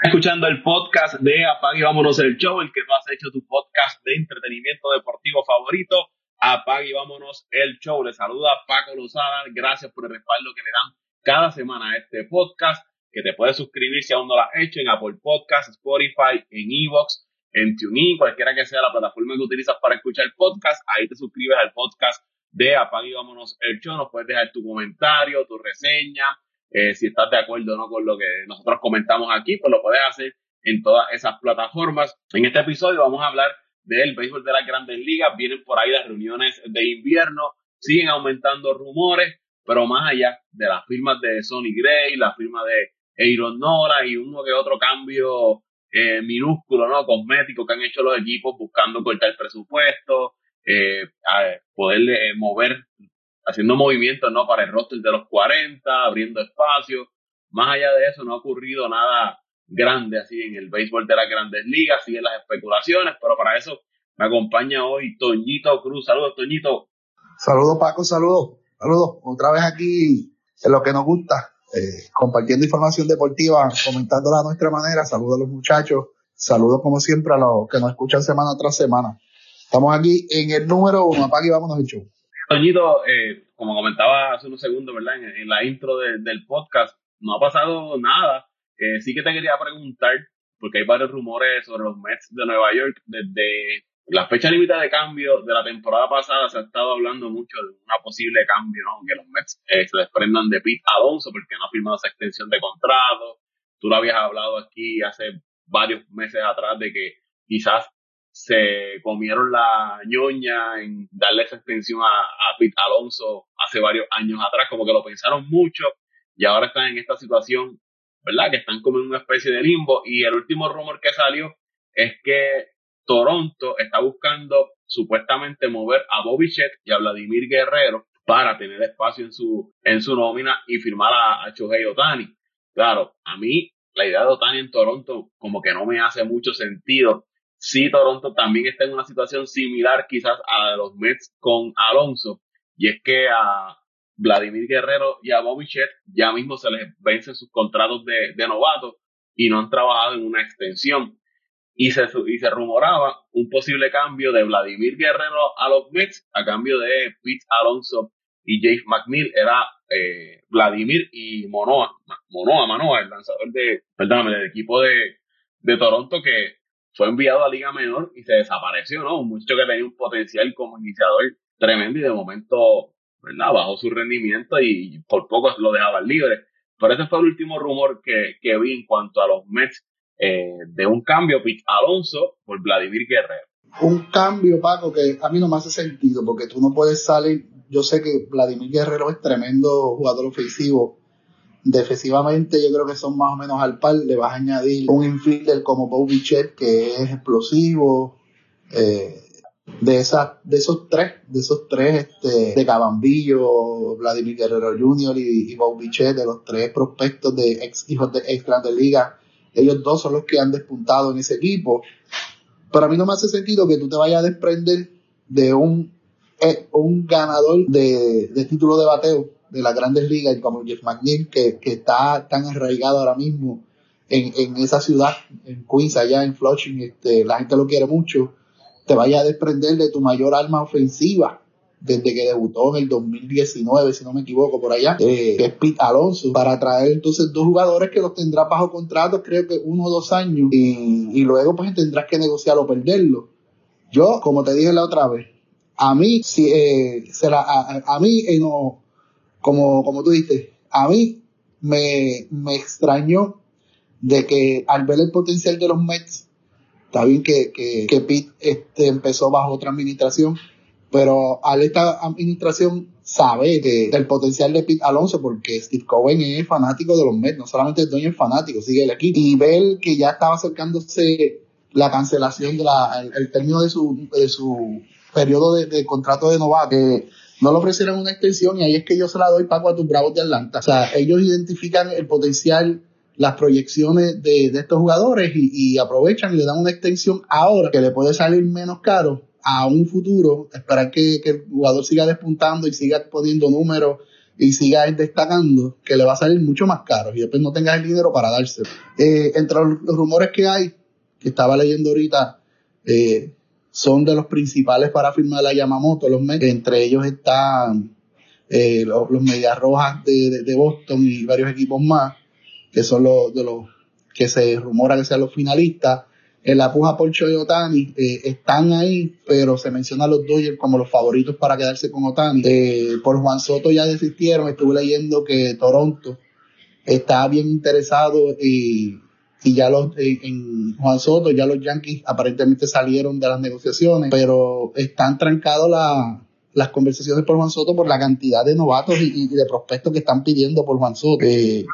escuchando el podcast de Apague y Vámonos el Show, el que tú has hecho tu podcast de entretenimiento deportivo favorito. Apague y Vámonos el Show. Le saluda Paco Lozada. Gracias por el respaldo que le dan cada semana a este podcast, que te puedes suscribir si aún no lo has hecho en Apple Podcast, Spotify, en Evox, en TuneIn, cualquiera que sea la plataforma que utilizas para escuchar el podcast. Ahí te suscribes al podcast de Apague y Vámonos el Show. Nos puedes dejar tu comentario, tu reseña eh, si estás de acuerdo no con lo que nosotros comentamos aquí, pues lo puedes hacer en todas esas plataformas. En este episodio vamos a hablar del béisbol de las grandes ligas. Vienen por ahí las reuniones de invierno, siguen aumentando rumores, pero más allá de las firmas de Sonny Gray, la firma de Aaron Nora y uno que otro cambio eh, minúsculo, ¿no? Cosmético que han hecho los equipos buscando cortar presupuesto, eh, poder mover haciendo movimientos ¿no? para el roster de los 40, abriendo espacio. Más allá de eso, no ha ocurrido nada grande así en el béisbol de las grandes ligas, siguen las especulaciones, pero para eso me acompaña hoy Toñito Cruz. Saludos, Toñito. Saludos, Paco, saludos. Saludos. Otra vez aquí en lo que nos gusta, eh, compartiendo información deportiva, comentándola a nuestra manera. Saludos a los muchachos. Saludos, como siempre, a los que nos escuchan semana tras semana. Estamos aquí en el número uno. Apaga y vámonos el show. Toñito, eh, como comentaba hace unos segundos, ¿verdad? En, la intro del podcast, no ha pasado nada. Eh, sí que te quería preguntar, porque hay varios rumores sobre los Mets de Nueva York. Desde la fecha límite de cambio de la temporada pasada se ha estado hablando mucho de una posible cambio, ¿no? Que los Mets eh, se desprendan de Pete Alonso porque no ha firmado esa extensión de contrato. Tú lo habías hablado aquí hace varios meses atrás de que quizás se comieron la ñoña en darle esa extensión a, a Pete Alonso hace varios años atrás, como que lo pensaron mucho y ahora están en esta situación, ¿verdad? Que están como en una especie de limbo y el último rumor que salió es que Toronto está buscando supuestamente mover a Bobby Chet y a Vladimir Guerrero para tener espacio en su, en su nómina y firmar a, a Otani. Claro, a mí la idea de Otani en Toronto como que no me hace mucho sentido sí Toronto también está en una situación similar quizás a los Mets con Alonso, y es que a Vladimir Guerrero y a Bobby Chet ya mismo se les vencen sus contratos de, de novato y no han trabajado en una extensión. Y se, y se rumoraba un posible cambio de Vladimir Guerrero a los Mets a cambio de Pete Alonso y James McNeil. Era eh, Vladimir y Monoa, Monoa, Manoa, el lanzador de, perdóname, del equipo de, de Toronto que fue enviado a Liga Menor y se desapareció, ¿no? Un muchacho que tenía un potencial como iniciador tremendo y de momento, ¿verdad? Bajó su rendimiento y por poco lo dejaban libre. Pero ese fue el último rumor que, que vi en cuanto a los Mets eh, de un cambio, Pete Alonso por Vladimir Guerrero. Un cambio, Paco, que a mí no me hace sentido porque tú no puedes salir. Yo sé que Vladimir Guerrero es tremendo jugador ofensivo, Defensivamente yo creo que son más o menos al par. Le vas a añadir un infielder como Bobby Chet que es explosivo. Eh, de esas, de esos tres, de esos tres, este, de Cabambillo, Vladimir Guerrero Jr. y, y Bobby Chet, de los tres prospectos de ex hijos de ex grandes ligas, ellos dos son los que han despuntado en ese equipo. Pero a mí no me hace sentido que tú te vayas a desprender de un, eh, un ganador de, de título de bateo de las grandes ligas, como Jeff McNeil, que, que está tan arraigado ahora mismo en, en, esa ciudad, en Queens, allá en Flushing, este, la gente lo quiere mucho, te vaya a desprender de tu mayor arma ofensiva desde que debutó en el 2019, si no me equivoco, por allá, eh, que es Pete Alonso, para traer entonces dos jugadores que los tendrás bajo contrato, creo que uno o dos años, y, y luego pues tendrás que negociar o perderlo. Yo, como te dije la otra vez, a mí, si, eh, será, a, a, mí eh, no, como, como tú dices, a mí me, me extrañó de que al ver el potencial de los Mets, está bien que, que, que Pete este, empezó bajo otra administración, pero al esta administración sabe que, del potencial de Pete Alonso, porque Steve Cohen es fanático de los Mets, no solamente el dueño es fanático, sigue el equipo, y ver que ya estaba acercándose la cancelación de la, el, término de su, de su periodo de, contrato de novato, no le ofrecieron una extensión y ahí es que yo se la doy pago a tus bravos de Atlanta. O sea, ellos identifican el potencial, las proyecciones de, estos jugadores y, aprovechan y le dan una extensión ahora que le puede salir menos caro a un futuro, esperar que, el jugador siga despuntando y siga poniendo números y siga destacando, que le va a salir mucho más caro y después no tengas el dinero para dárselo. Eh, entre los rumores que hay, que estaba leyendo ahorita, eh, son de los principales para firmar la Yamamoto, los entre ellos están eh, los, Medias Rojas de, de, Boston y varios equipos más, que son los de los que se rumora que sean los finalistas. En la puja por Choi Otani eh, están ahí, pero se menciona a los Dodgers como los favoritos para quedarse con Otani. Eh, por Juan Soto ya desistieron, estuve leyendo que Toronto está bien interesado y, y ya los en Juan Soto ya los Yankees aparentemente salieron de las negociaciones, pero están trancados la, las conversaciones por Juan Soto por la cantidad de novatos y, de prospectos que están pidiendo por Juan Soto. Eh,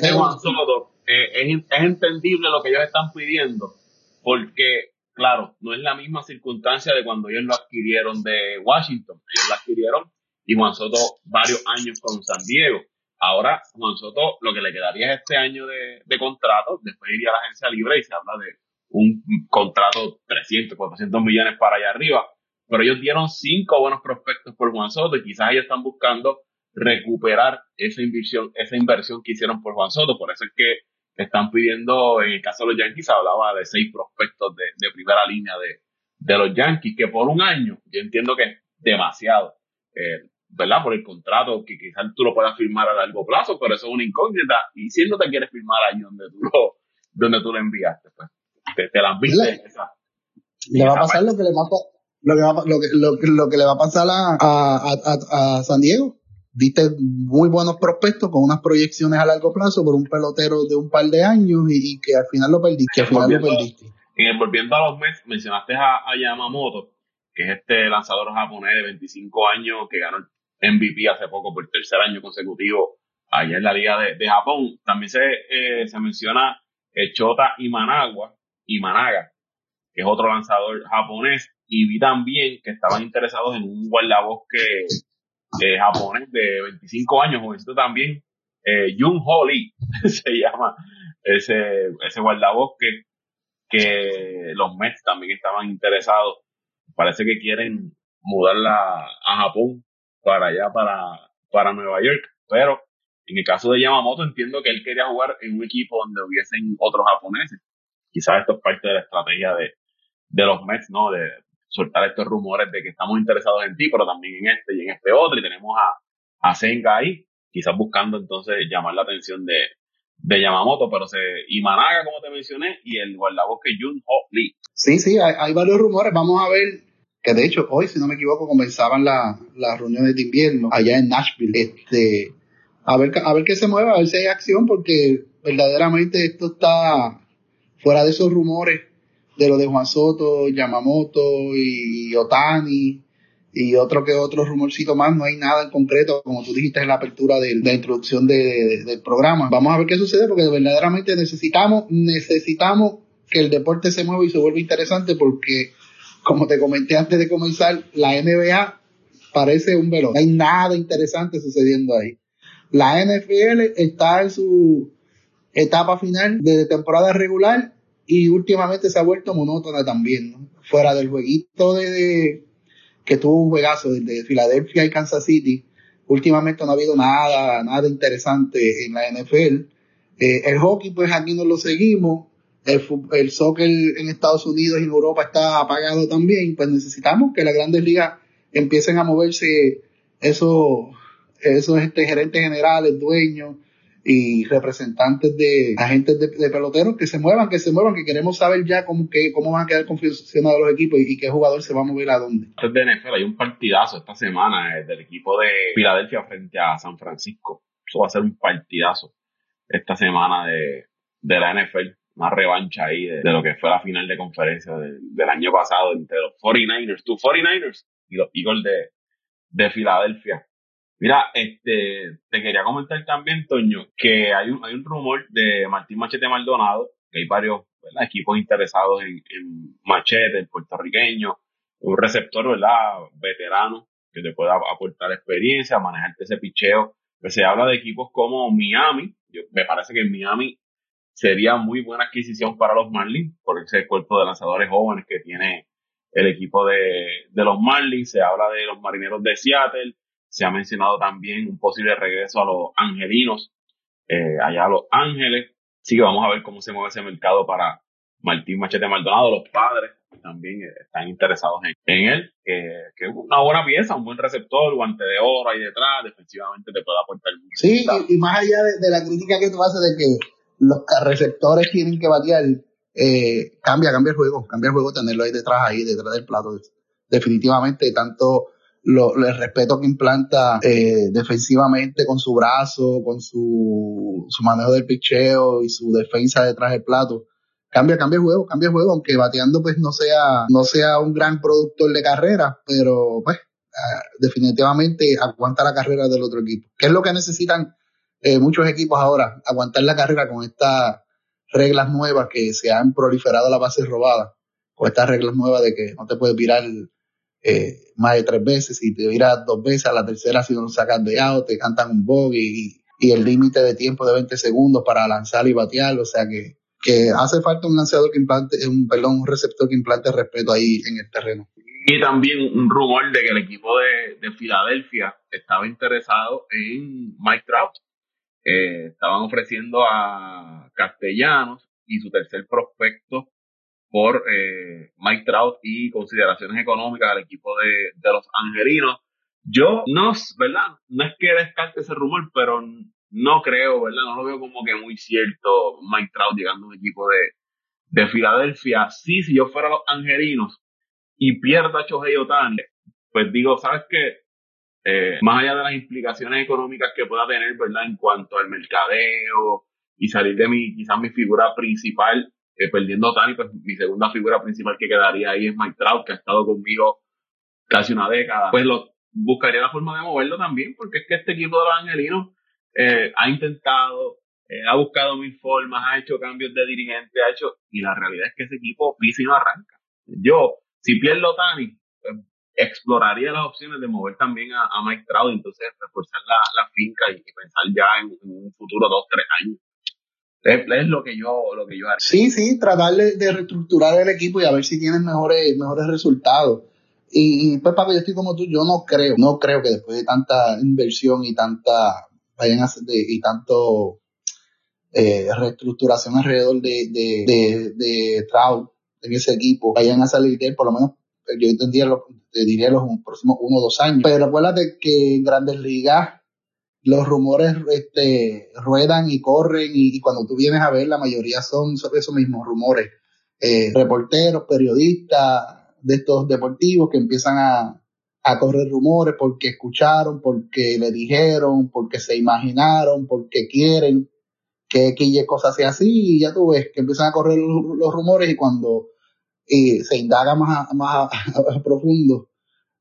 de, Juan Soto, eh, es, entendible lo que ellos están pidiendo, porque, claro, no es la misma circunstancia de cuando ellos lo adquirieron de Washington. Ellos lo adquirieron y Juan Soto varios años con San Diego. Ahora, Juan Soto lo que le quedaría es este año de, de contrato, después iría a la agencia libre y se habla de un contrato 300, 400 millones para allá arriba pero ellos dieron cinco buenos prospectos por Juan Soto y quizás ellos están buscando recuperar esa inversión, esa inversión que hicieron por Juan Soto. Por eso es que están pidiendo, en el caso de los Yankees, hablaba de seis prospectos de, primera línea de, de, los Yankees, que por un año, yo entiendo que es demasiado, eh, ¿verdad? Por el contrato, que quizás tú lo puedas firmar a largo plazo, pero eso es una incógnita. Y si no te quieres firmar ahí donde tú lo, donde tú lo enviaste, pues te, la viste. Le, va a pasar lo que le pasó lo que, va, lo que, lo, que le va a pasar a, a, a, San Diego. Diste muy buenos prospectos con unas proyecciones a largo plazo por un pelotero de un par de años y, que al final lo perdiste. Que al final lo perdiste. volviendo a los meses, mencionaste a, Yamamoto, que es este lanzador japonés de 25 años que ganó el MVP hace poco por tercer año consecutivo allá en la Liga de, Japón. También se, eh, se menciona Chota Imanaga, Imanaga, que es otro lanzador japonés y vi también que estaban interesados en un guardabosque eh, japonés de 25 años, jovencito también, eh, Jun Ho Lee se llama ese, ese guardabosque, que los Mets también estaban interesados. Parece que quieren mudarla a Japón para allá, para, para Nueva York, pero en el caso de Yamamoto entiendo que él quería jugar en un equipo donde hubiesen otros japoneses. Quizás esto es parte de la estrategia de, de los Mets, ¿no? De soltar estos rumores de que estamos interesados en ti, pero también en este y en este otro, y tenemos a, a Senga ahí, quizás buscando entonces llamar la atención de, de Yamamoto, pero se, y Managa, como te mencioné, y el guardabosque Jun Ho Lee. Sí, sí, hay, varios rumores, vamos a ver, que de hecho hoy, si no me equivoco, comenzaban las reuniones de invierno allá en Nashville, este, a ver, a ver qué se mueve, a ver si hay acción, porque verdaderamente esto está fuera de esos rumores de lo de Juan Soto, Yamamoto y Otani y otro que otro rumorcito más, no hay nada en concreto, como tú dijiste en la apertura de, la introducción del programa. Vamos a ver qué sucede porque verdaderamente necesitamos, necesitamos que el deporte se mueva y se vuelva interesante porque, como te comenté antes de comenzar, la NBA parece un velo. No hay nada interesante sucediendo ahí. La NFL está en su etapa final de temporada regular y últimamente se ha vuelto monótona también. Fuera del jueguito de, que tuvo un juegazo de Filadelfia y Kansas City, últimamente no ha habido nada, nada interesante en la NFL. Eh, el hockey, pues aquí no lo seguimos. El, el soccer en Estados Unidos y en Europa está apagado también. Pues necesitamos que las grandes ligas empiecen a moverse esos, esos este, gerentes generales, dueños, y representantes de agentes de, peloteros que se muevan, que se muevan, que queremos saber ya cómo, que, cómo van a quedar confeccionados los equipos y, qué jugador se va a mover a dónde. Antes de NFL hay un partidazo esta semana eh, del equipo de Filadelfia frente a San Francisco. Eso va a ser un partidazo esta semana de, de la NFL. Una revancha ahí de, lo que fue la final de conferencia del año pasado entre los 49ers, tus 49ers y los Eagles de, de Filadelfia. Mira, este, te quería comentar también, Toño, que hay un, hay un rumor de Martín Machete Maldonado, que hay varios equipos interesados en, en Machete, el puertorriqueño, un receptor, ¿verdad? Veterano, que te pueda aportar experiencia, manejarte ese picheo. Pues se habla de equipos como Miami, me parece que Miami sería muy buena adquisición para los Marlins, por ese cuerpo de lanzadores jóvenes que tiene el equipo de, de los Marlins. Se habla de los marineros de Seattle, Se ha mencionado también un posible regreso a los angelinos, eh, allá a Los Ángeles. Así que vamos a ver cómo se mueve ese mercado para Martín Machete Maldonado. Los padres también eh, están interesados en, él, que es una buena pieza, un buen receptor, guante de oro ahí detrás, defensivamente te puede aportar mucho. Sí, y, más allá de, la crítica que tú haces de que los receptores tienen que batear, eh, cambia, cambia el juego, cambia el juego tenerlo ahí detrás, ahí detrás del plato. Definitivamente, tanto lo, el respeto que implanta eh, defensivamente con su brazo, con su, su manejo del picheo y su defensa detrás del plato. Cambia, cambia el juego, cambia el juego, aunque bateando pues no sea, no sea un gran productor de carrera, pero pues ah, definitivamente aguanta la carrera del otro equipo. ¿Qué es lo que necesitan eh, muchos equipos ahora? Aguantar la carrera con estas reglas nuevas que se han proliferado la base robada, con estas reglas nuevas de que no te puedes virar eh, más de tres veces, y te viras dos veces, a la tercera si no sacas de out, te cantan un bogey y, y el límite de tiempo de 20 segundos para lanzar y batear, o sea que, que hace falta un lanzador que implante, un, perdón, un receptor que implante respeto ahí en el terreno. Y también un rumor de que el equipo de, de Filadelfia estaba interesado en Mike Trout. Eh, estaban ofreciendo a Castellanos y su tercer prospecto por eh, Mike Trout y consideraciones económicas al equipo de, de, los angelinos. Yo no, ¿verdad? No es que descarte ese rumor, pero no creo, ¿verdad? No lo veo como que muy cierto Mike Trout llegando a un equipo de, de Filadelfia. Sí, si yo fuera los angelinos y pierda a Chohei Otani, pues digo, ¿sabes qué? Eh, más allá de las implicaciones económicas que pueda tener, ¿verdad? En cuanto al mercadeo y salir de mi, quizás mi figura principal, eh, perdiendo a Otani, pues mi segunda figura principal que quedaría ahí es Mike que ha estado conmigo casi una década. Pues buscaría la forma de moverlo también, porque es que este equipo de los angelinos eh, ha intentado, eh, ha buscado mil formas, ha hecho cambios de dirigente, ha hecho, y la realidad es que ese equipo pisa y no arranca. Yo, si pierdo Tani, exploraría las opciones de mover también a, Mike Trout, entonces reforzar la, finca y, pensar ya en, un futuro dos, tres años. Es, lo que yo lo que yo haría. Sí, sí, tratar de, reestructurar el equipo y a ver si tienen mejores, mejores resultados. Y, pues, Paco, yo estoy como tú, yo no creo, no creo que después de tanta inversión y tanta vayan a hacer y tanto eh, reestructuración alrededor de, de, de, Trout en ese equipo, vayan a salir por lo menos yo entendía lo, te diría los próximos uno o dos años. Pero acuérdate que en grandes ligas los rumores este, ruedan y corren y, cuando tú vienes a ver la mayoría son sobre esos mismos rumores. Eh, reporteros, periodistas de estos deportivos que empiezan a, a correr rumores porque escucharon, porque le dijeron, porque se imaginaron, porque quieren que aquella cosa sea así y ya tú ves que empiezan a correr los, rumores y cuando se indaga más, más profundo,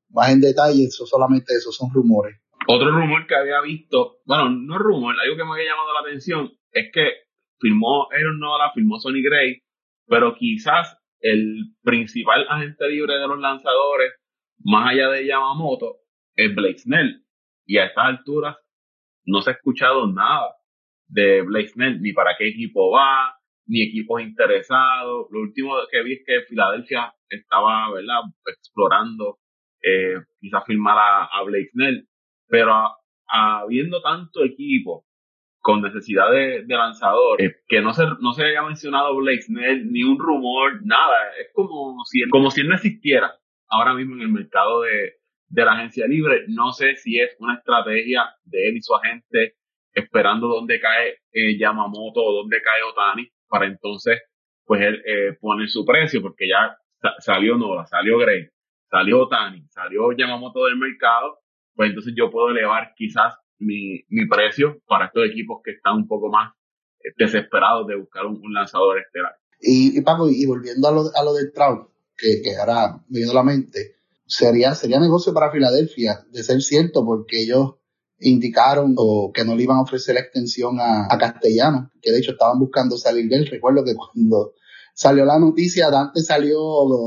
más en detalle, eso solamente eso son rumores. Otro rumor que había visto, bueno, no rumor, algo que me había llamado la atención es que firmó Aaron Nola, firmó Sonny Gray, pero quizás el principal agente libre de los lanzadores más allá de Yamamoto, es Blake Snell. Y a estas alturas no se ha escuchado nada de Blake Snell, ni para qué equipo va, ni equipos interesados. Lo último que vi es que Filadelfia estaba, ¿verdad?, explorando eh, quizás firmar a, Blake Snell. Pero habiendo tanto equipo con necesidad de, de lanzador, que no se, no se haya mencionado Blake Snell, ni un rumor, nada. Es como si, como si él no existiera ahora mismo en el mercado de, de la agencia libre. No sé si es una estrategia de él y su agente esperando dónde cae eh, Yamamoto o dónde cae Otani para entonces pues él eh, poner su precio porque ya salió Nola, salió Gray, salió Otani, salió Yamamoto del mercado, pues entonces yo puedo elevar quizás mi, mi precio para estos equipos que están un poco más eh, desesperados de buscar un, lanzador estelar. Y, y Paco, y volviendo a lo, a lo del Trout, que, que ahora me viene a la mente, sería, sería negocio para Filadelfia, de ser cierto, porque ellos indicaron o que no le iban a ofrecer la extensión a, a Castellano, que de hecho estaban buscando salir de él. Recuerdo que cuando salió la noticia, Dante salió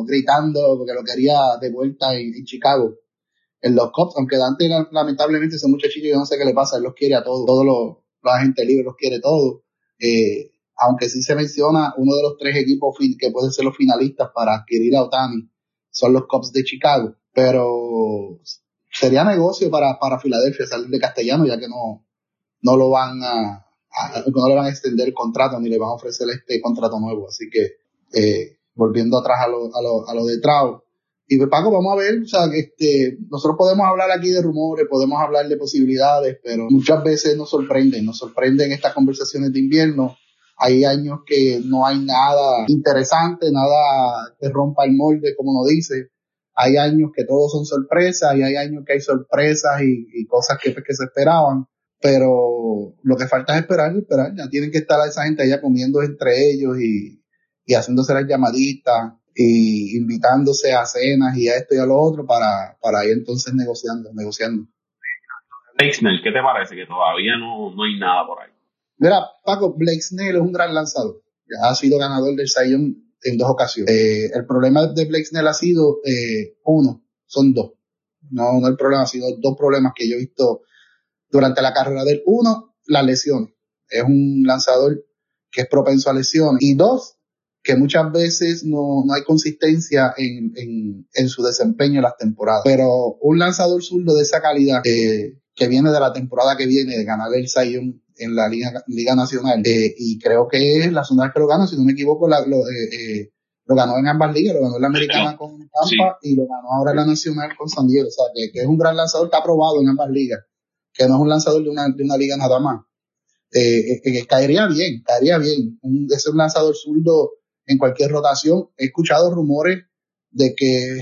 gritando porque lo quería de vuelta en, Chicago, en los Cubs, aunque Dante lamentablemente ese muchachito, yo no sé qué le pasa, él los quiere a todos, todos los, los agentes libres los quiere todos. Eh, aunque sí se menciona uno de los tres equipos que pueden ser los finalistas para adquirir a Otani, son los Cubs de Chicago, pero sería negocio para, para Filadelfia salir de Castellano, ya que no, no lo van a, no le van a extender el contrato ni le van a ofrecer este contrato nuevo. Así que, eh, volviendo atrás a lo, a lo, a lo de Trau. Y pues, Paco, vamos a ver, o sea, este, nosotros podemos hablar aquí de rumores, podemos hablar de posibilidades, pero muchas veces nos sorprenden, nos sorprenden estas conversaciones de invierno. Hay años que no hay nada interesante, nada que rompa el molde, como nos dice. Hay años que todos son sorpresas y hay años que hay sorpresas y, cosas que, que se esperaban pero lo que falta es esperar, esperar. Ya tienen que estar esa gente allá comiendo entre ellos y, y haciéndose las llamaditas y invitándose a cenas y a esto y a lo otro para, para ir entonces negociando, negociando. Blake Snell, ¿qué te parece? Que todavía no, no hay nada por ahí. Mira, Paco, Blake Snell es un gran lanzador. Ya ha sido ganador del Sion en dos ocasiones. Eh, el problema de Blake Snell ha sido eh, uno, son dos. No, no el problema, ha sido dos problemas que yo he visto durante la carrera del uno, las lesiones. Es un lanzador que es propenso a lesiones. Y dos, que muchas veces no, no hay consistencia en, en, en, su desempeño en las temporadas. Pero un lanzador zurdo de esa calidad, eh, que viene de la temporada que viene de ganar el Zion en la Liga, Liga Nacional, eh, y creo que es la segunda vez que lo gana, si no me equivoco, la, lo, eh, eh lo ganó en ambas ligas, lo ganó en la americana con Tampa y lo ganó ahora en la nacional con San Diego. O sea, que, que es un gran lanzador que ha probado en ambas ligas que no es un lanzador de una, de una liga nada más. Eh, eh, caería bien, caería bien. Un, es un lanzador zurdo en cualquier rotación. He escuchado rumores de que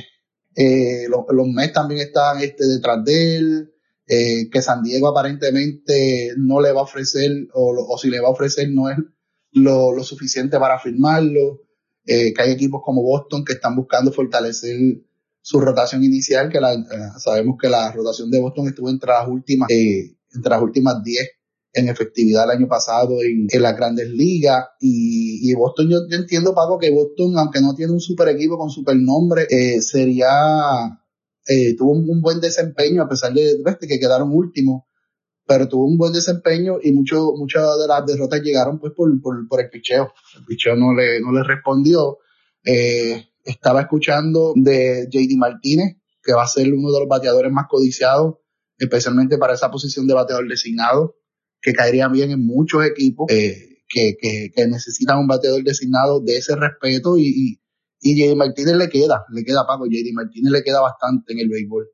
eh, los, los Mets también están este, detrás de él, eh, que San Diego aparentemente no le va a ofrecer, o, o si le va a ofrecer no es lo, suficiente para firmarlo, eh, que hay equipos como Boston que están buscando fortalecer su rotación inicial, que la, eh, sabemos que la rotación de Boston estuvo entre las últimas, eh, entre las últimas 10 en efectividad el año pasado en, en las grandes ligas. Y, y Boston, yo, entiendo, Paco, que Boston, aunque no tiene un super equipo con super nombre, eh, sería, eh, tuvo un, buen desempeño a pesar de, que quedaron últimos pero tuvo un buen desempeño y mucho, muchas de las derrotas llegaron pues por, el picheo. El picheo no le, no le respondió. Eh, estaba escuchando de JD Martínez, que va a ser uno de los bateadores más codiciados, especialmente para esa posición de bateador designado, que caería bien en muchos equipos eh, que, que, que, necesitan un bateador designado de ese respeto y, JD Martínez le queda, le queda Paco, JD Martínez le queda bastante en el béisbol.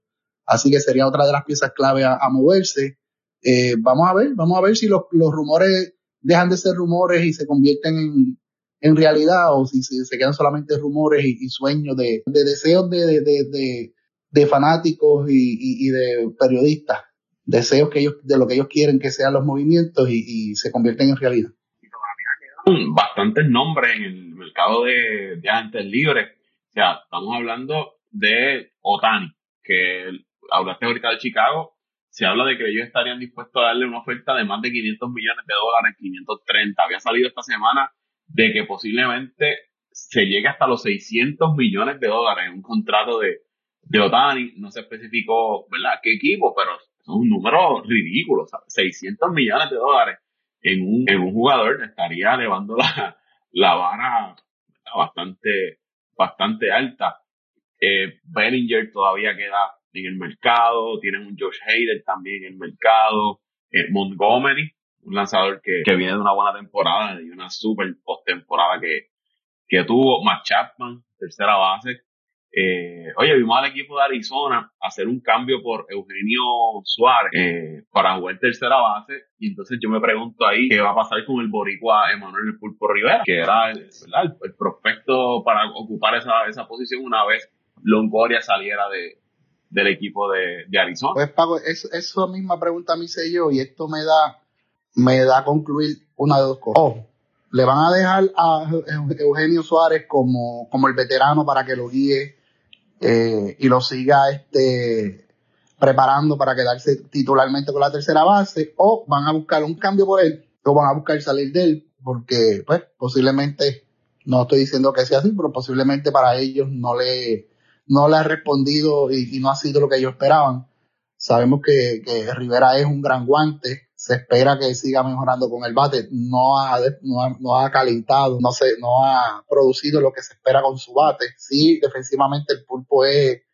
Así que sería otra de las piezas clave a, moverse. Eh, vamos a ver, vamos a ver si los, los rumores dejan de ser rumores y se convierten en, en realidad o si, se quedan solamente rumores y, sueños de, deseos de, fanáticos y, de periodistas, deseos que ellos, de lo que ellos quieren que sean los movimientos y, se convierten en realidad. Bastantes nombres en el mercado de, agentes libres. O sea, estamos hablando de Otani, que hablaste ahorita de Chicago, se habla de que ellos estarían dispuestos a darle una oferta de más de 500 millones de dólares, 530. Había salido esta semana de que posiblemente se llegue hasta los 600 millones de dólares en un contrato de, de Otani. No se especificó, ¿verdad?, qué equipo, pero es un número ridículo. 600 millones de dólares en un, en un jugador estaría elevando la, la vara bastante, bastante alta. Eh, Bellinger todavía queda en el mercado, tienen un Josh Hader también en el mercado, eh, Montgomery, un lanzador que, que viene de una buena temporada y una super postemporada que, que tuvo. Matt Chapman, tercera base. Eh, oye, vimos al equipo de Arizona hacer un cambio por Eugenio Suárez eh, para jugar tercera base. Y entonces yo me pregunto ahí qué va a pasar con el boricua Emanuel Pulpo Rivera, que era el, prospecto para ocupar esa, esa posición una vez Longoria saliera de, del equipo de, de Arizona. Pues Pago, es, esa misma pregunta me hice yo y esto me da me da a concluir una de dos cosas. le van a dejar a Eugenio Suárez como, como el veterano para que lo guíe eh, y lo siga este, preparando para quedarse titularmente con la tercera base, o van a buscar un cambio por él, o van a buscar salir de él, porque pues posiblemente, no estoy diciendo que sea así, pero posiblemente para ellos no le, no le ha respondido y, no ha sido lo que ellos esperaban. Sabemos que, que Rivera es un gran guante, se espera que siga mejorando con el bate. No ha, no ha, calentado, no, se, no ha producido lo que se espera con su bate. Sí, defensivamente el pulpo es, eh,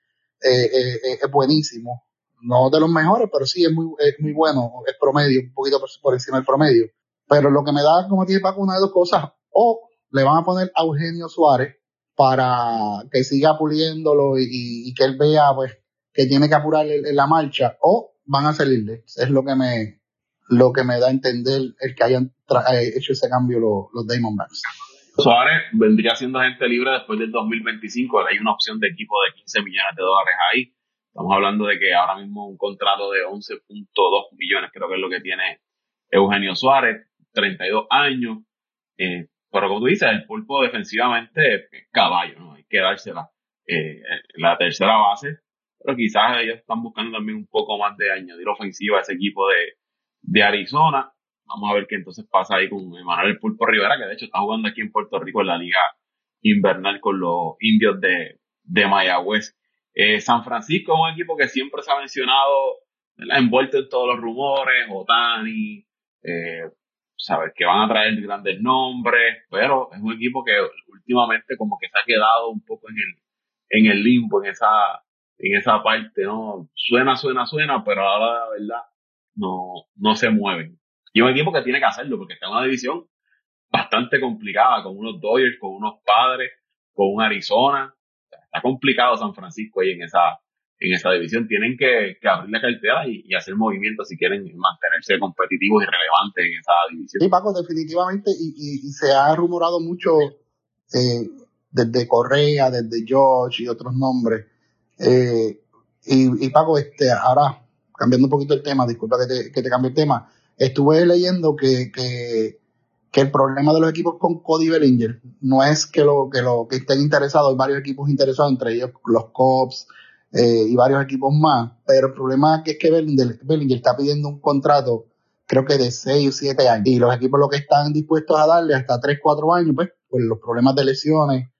eh, es buenísimo. no de los mejores, pero sí es muy, es muy bueno, es promedio, un poquito por, encima del promedio. Pero lo que me da, como tiene Paco, una de dos cosas, o le van a poner a Eugenio Suárez para que siga puliéndolo y, que él vea pues que tiene que apurar en, la marcha, o van a salirle. Es lo que me, lo que me da a entender el que hayan eh, hecho ese cambio los, los Diamondbacks. Suárez vendría siendo agente libre después del 2025. Hay una opción de equipo de 15 millones de dólares ahí. Estamos hablando de que ahora mismo un contrato de 11.2 millones creo que es lo que tiene Eugenio Suárez, 32 años. Eh, pero como tú dices, el pulpo defensivamente es caballo, ¿no? Hay que dársela. Eh, la tercera base, pero quizás ellos están buscando también un poco más de añadir ofensiva a ese equipo de, de Arizona. Vamos a ver qué entonces pasa ahí con Emanuel Pulpo Rivera, que de hecho está jugando aquí en Puerto Rico en la liga invernal con los indios de, de Mayagüez. Eh, San Francisco es un equipo que siempre se ha mencionado, envuelto en todos los rumores, Otani, eh, sabes que van a traer grandes nombres, pero es un equipo que últimamente como que se ha quedado un poco en el, en el limbo, en esa, en esa parte, ¿no? Suena, suena, suena, pero ahora la verdad no, no se mueven. Y un equipo que tiene que hacerlo, porque está en una división bastante complicada, con unos Dodgers, con unos padres, con un Arizona. Está complicado San Francisco ahí en esa, en esa división. Tienen que, que abrir la cartera y, hacer movimientos si quieren mantenerse competitivos y relevantes en esa división. Sí, Paco, definitivamente, y, y, se ha rumorado mucho eh, desde Correa, desde George y otros nombres. Eh, y, y Paco, este, ahora cambiando un poquito el tema, disculpa que te, que te cambie el tema, estuve leyendo que, que, que, el problema de los equipos con Cody Bellinger no es que lo que, lo, que estén interesados, hay varios equipos interesados, entre ellos los Cops eh, y varios equipos más, pero el problema es que Bellinger, está pidiendo un contrato creo que de 6 o 7 años. Y los equipos lo que están dispuestos a darle hasta 3, 4 años, pues, por los problemas de lesiones.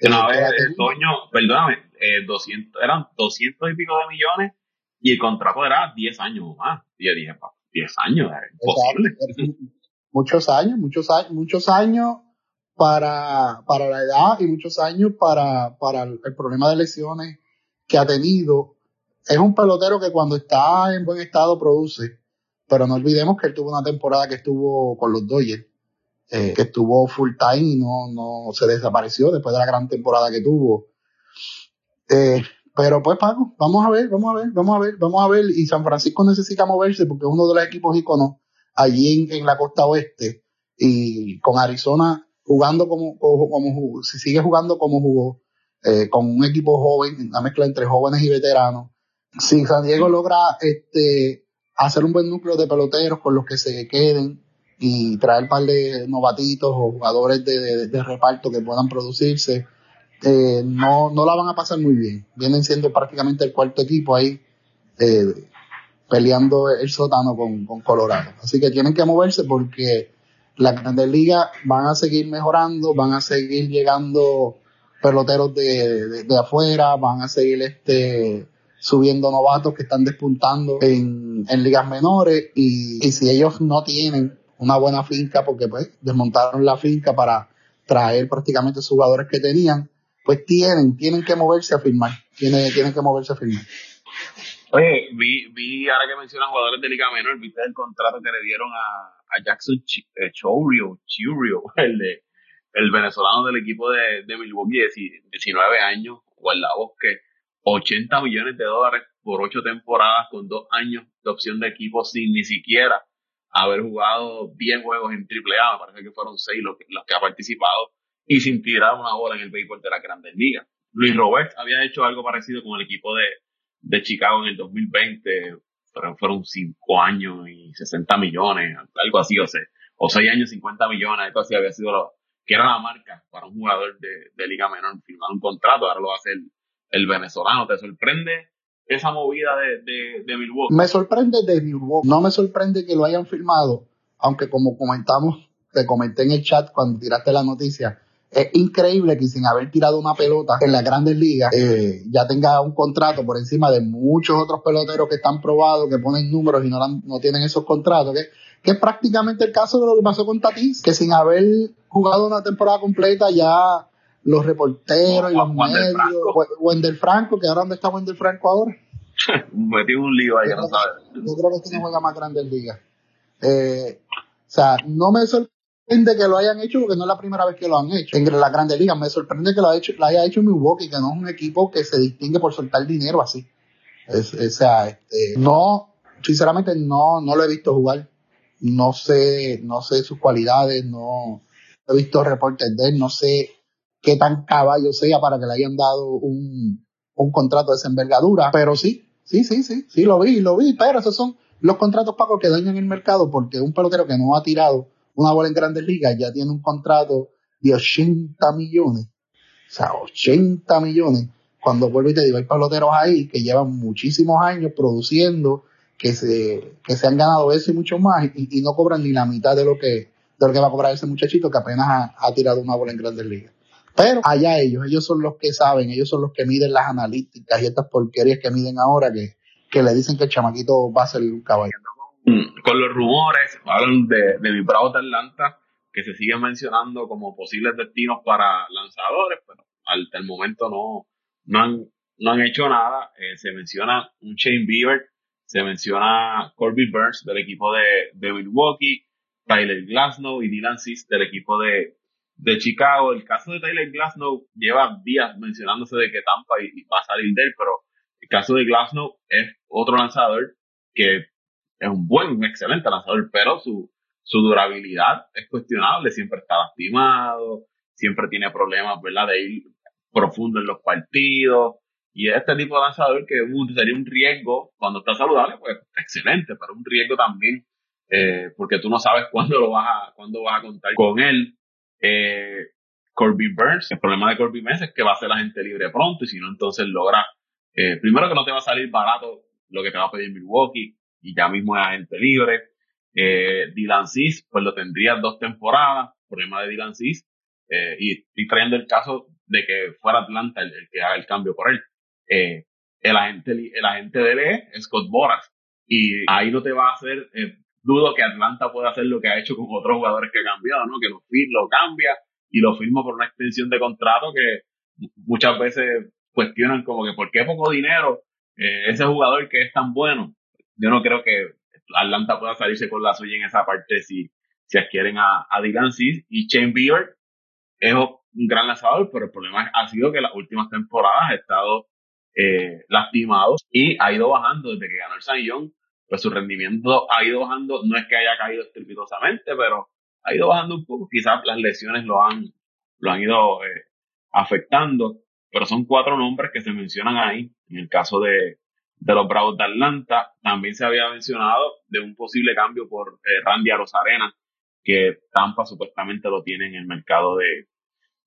Una vez, el perdóname, eh, 200, eran 200 y pico de millones y el contrato era 10 años más. Y yo dije, 10 años, es imposible. Muchos años, muchos años, muchos años para, para la edad y muchos años para, para el problema de lesiones que ha tenido. Es un pelotero que cuando está en buen estado produce, pero no olvidemos que él tuvo una temporada que estuvo con los Dodgers, eh, que estuvo full time y no, no se desapareció después de la gran temporada que tuvo. Eh, pero pues Paco, vamos a ver, vamos a ver, vamos a ver, vamos a ver. Y San Francisco necesita moverse porque es uno de los equipos íconos allí en, la costa oeste. Y con Arizona jugando como, como, si sigue jugando como jugó, eh, con un equipo joven, una mezcla entre jóvenes y veteranos. Si San Diego logra este, hacer un buen núcleo de peloteros con los que se queden y traer un par de novatitos o jugadores de reparto que puedan producirse, eh, no, no la van a pasar muy bien. Vienen siendo prácticamente el cuarto equipo ahí eh, peleando el sótano con, con, Colorado. Así que tienen que moverse porque las grandes ligas van a seguir mejorando, van a seguir llegando peloteros de, de, afuera, van a seguir este subiendo novatos que están despuntando en, en ligas menores y, y si ellos no tienen una buena finca porque pues desmontaron la finca para traer prácticamente jugadores que tenían, pues tienen, tienen que moverse a firmar, tienen, tienen que moverse a firmar. Oye, vi, vi ahora que mencionan jugadores de Liga Menor, viste el contrato que le dieron a, a Jackson Ch eh, el, de, el venezolano del equipo de, de Milwaukee, de 19 años, o en la bosque, 80 millones de dólares por 8 temporadas con 2 años de opción de equipo sin ni siquiera haber jugado 10 juegos en AAA, me parece que fueron 6 los, los que ha participado y sin tirar una bola en el béisbol de la Grandes Ligas. Luis Robert había hecho algo parecido con el equipo de, de Chicago en el 2020, pero fueron 5 años y 60 millones, algo así, o sea, o 6 años 50 millones, algo así había sido lo, que era la marca para un jugador de, de Liga Menor firmar un contrato, ahora lo hace el, el venezolano. ¿Te sorprende esa movida de, de, de Milwaukee? Me sorprende de Milwaukee, no me sorprende que lo hayan firmado, aunque como comentamos, te comenté en el chat cuando tiraste la noticia, es increíble que sin haber tirado una pelota en las grandes ligas, eh, ya tenga un contrato por encima de muchos otros peloteros que están probados, que ponen números y no, no tienen esos contratos, que, que es prácticamente el caso de lo que pasó con Tatis, que sin haber jugado una temporada completa ya los reporteros y los medios, Wendel Franco, que ahora dónde está Wendel Franco ahora. Metí un lío ahí no sabe. Yo creo que este no juega más grande liga. Eh, o sea, no me sorprende que lo hayan hecho porque no es la primera vez que lo han hecho en la Grande Liga. Me sorprende que lo, haya hecho, lo haya hecho Milwaukee, que no es un equipo que se distingue por soltar dinero así. Es, o sea, este, no, sinceramente no, no lo he visto jugar. No sé, no sé sus cualidades, no he visto reportes de él, no sé qué tan caballo sea para que le hayan dado un, un contrato de esa envergadura, pero sí, sí, sí, sí, sí, lo vi, lo vi, pero esos son los contratos, Paco, que dañan el mercado porque un pelotero que no ha tirado una bola en grandes ligas ya tiene un contrato de 80 millones. O sea, 80 millones. Cuando vuelvo y te digo, hay peloteros ahí que llevan muchísimos años produciendo, que se, que se han ganado eso y mucho más, y, no cobran ni la mitad de lo que, de lo que va a cobrar ese muchachito que apenas ha, tirado una bola en grandes ligas. Pero allá ellos, ellos son los que saben, ellos son los que miden las analíticas y estas porquerías que miden ahora que, que le dicen que el chamaquito va a ser un caballo. Mm, con los rumores, hablan de, de mis bravos de Atlanta, que se siguen mencionando como posibles destinos para lanzadores, pero al, el momento no, no, han, no han hecho nada. Eh, se menciona un Shane Bieber, se menciona Corby Burns del equipo de, de Milwaukee, Tyler Glasnow y Dylan Cis del equipo de, de Chicago. El caso de Tyler Glasnow lleva días mencionándose de que Tampa y, va a salir de él, pero el caso de Glasnow es otro lanzador que es un buen, un excelente lanzador, pero su, su durabilidad es cuestionable, siempre está lastimado, siempre tiene problemas, ¿verdad? De ir profundo en los partidos. Y este tipo de lanzador que sería un riesgo cuando está saludable, pues excelente, pero un riesgo también eh, porque tú no sabes cuándo lo vas a, cuándo vas a contar con él. Eh, Corby Burns, el problema de Corby Burns es que va a ser la gente libre pronto y si no, entonces logra, eh, primero que no te va a salir barato lo que te va a pedir Milwaukee y ya mismo es agente libre. Eh, Dylan Cis, pues lo tendría dos temporadas, problema de Dylan Cis, eh, y estoy trayendo el caso de que fuera Atlanta el, que haga el cambio por él. Eh, el agente, el agente de él es Scott Boras, y ahí no te va a hacer, eh, dudo que Atlanta pueda hacer lo que ha hecho con otros jugadores que ha cambiado, ¿no? Que lo, lo cambia y lo firma por una extensión de contrato que muchas veces cuestionan como que por qué poco dinero ese jugador que es tan bueno. Yo no creo que Atlanta pueda salirse con la suya en esa parte si, si adquieren a, a Dylan y Shane Bieber es un gran lanzador, pero el problema ha sido que las últimas temporadas ha estado eh, lastimado y ha ido bajando desde que ganó el San John, pues su rendimiento ha ido bajando, no es que haya caído estrepitosamente, pero ha ido bajando un poco, quizás las lesiones lo han, lo han ido eh, afectando, pero son cuatro nombres que se mencionan ahí, en el caso de, de los Bravos de Atlanta, también se había mencionado de un posible cambio por eh, Randy Arozarena, que Tampa supuestamente lo tiene en el mercado de,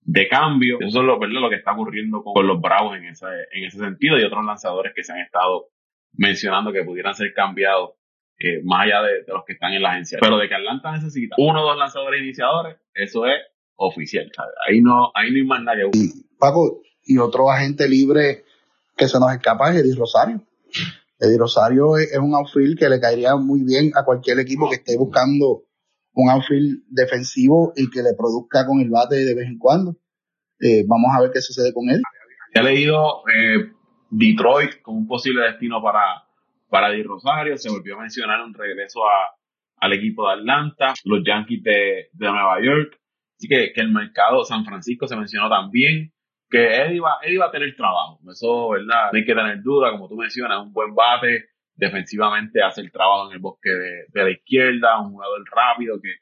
de cambio. Eso es lo, lo que está ocurriendo con, los Bravos en ese, en ese sentido y otros lanzadores que se han estado mencionando que pudieran ser cambiados eh, más allá de, los que están en la agencia. Pero de que Atlanta necesita uno o dos lanzadores iniciadores, eso es oficial. Ahí no, ahí no hay más nadie. Y, Paco, y otro agente libre que se nos escapa es Eddie Rosario. Eddie Rosario es, un outfield que le caería muy bien a cualquier equipo que esté buscando un outfield defensivo y que le produzca con el bate de vez en cuando. Eh, vamos a ver qué sucede con él. He leído eh, Detroit como un posible destino para, para Di Rosario. Se volvió a mencionar un regreso a, al equipo de Atlanta, los Yankees de, de Nueva York. Así que, que, el mercado San Francisco se mencionó también. Que Eddie va, Eddie va a tener trabajo. Eso, ¿verdad? No hay que tener duda. Como tú mencionas, un buen bate defensivamente hace el trabajo en el bosque de, la izquierda, un jugador rápido que,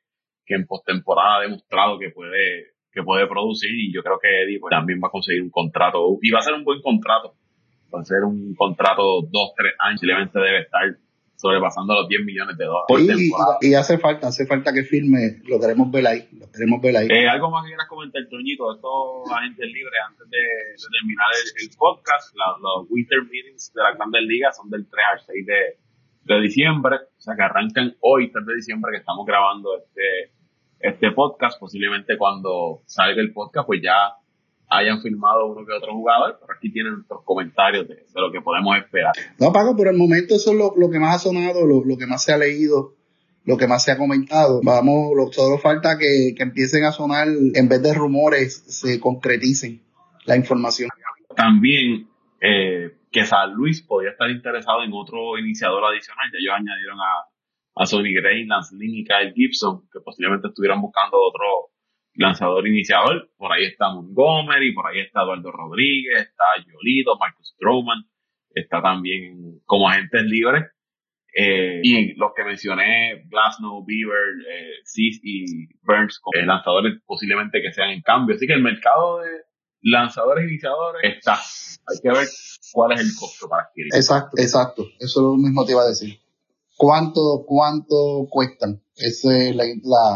que en postemporada ha demostrado que puede, que puede producir y yo creo que Eddie pues, también va a conseguir un contrato y va a ser un buen contrato. Va a ser un contrato dos, tres años, simplemente debe estar sobrepasando los 10 millones de dólares por y, temporada. Y, hace falta, hace falta que firme, lo queremos ver ahí, lo queremos ver ahí. Eh, algo más que quieras comentar, Toñito, estos agentes libres, antes de, terminar el, podcast, los winter meetings de la Grandes Ligas son del 3 al 6 de, de diciembre, o sea que arrancan hoy, 3 de diciembre, que estamos grabando este, este podcast, posiblemente cuando salga el podcast, pues ya hayan firmado uno que otro jugador, pero aquí tienen nuestros comentarios de, lo que podemos esperar. No, Paco, por el momento eso es lo, que más ha sonado, lo, que más se ha leído, lo que más se ha comentado. Vamos, solo falta que, empiecen a sonar, en vez de rumores, se concreticen la información. También, eh, que San Luis podía estar interesado en otro iniciador adicional. Ya ellos añadieron a, a Sonny Gray, Lance Lynn y Kyle Gibson, que posiblemente estuvieran buscando otro lanzador iniciador. Por ahí está Montgomery, por ahí está Eduardo Rodríguez, está Yolido, Marcus Stroman, está también como agentes libres. Eh, y los que mencioné, Glasnow, Beaver, eh, Cis y Burns, como lanzadores posiblemente que sean en cambio. Así que el mercado de lanzadores iniciadores está. Hay que ver cuál es el costo para adquirir. Exacto, exacto. Eso es lo mismo te iba a decir. ¿Cuánto, cuánto cuestan? Esa es la,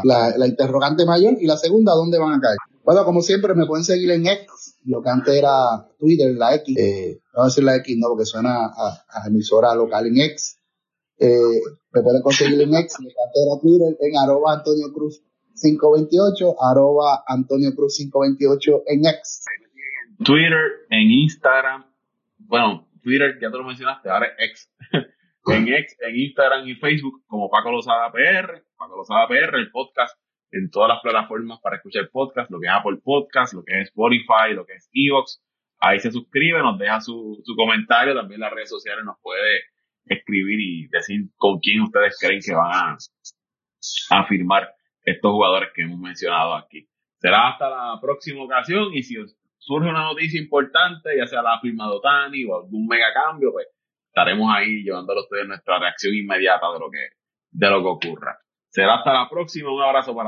la, la, interrogante mayor. Y la segunda, ¿dónde van a caer? Bueno, como siempre, me pueden seguir en X, lo que antes era Twitter, la X. Eh, no a decir la X, no, porque suena a, a emisora local en X. Eh, me pueden conseguir en X, lo que antes era Twitter, en arroba Antonio Cruz 528, arroba Antonio Cruz 528 en X. Twitter, en Instagram, bueno, Twitter ya te lo mencionaste, ahora es X. en X, en Instagram y Facebook como Paco Lozada PR, Paco Lozada PR, el podcast en todas las plataformas para escuchar podcast, lo que es Apple Podcast, lo que es Spotify, lo que es Evox. Ahí se suscribe, nos deja su, su comentario, también las redes sociales nos puede escribir y decir con quién ustedes creen que van a, a firmar estos jugadores que hemos mencionado aquí. Será hasta la próxima ocasión y si surge una noticia importante, ya sea la firma de Otani o algún mega cambio, pues estaremos ahí llevándole a ustedes nuestra reacción inmediata de lo que, de lo que ocurra. Será hasta la próxima. Un abrazo para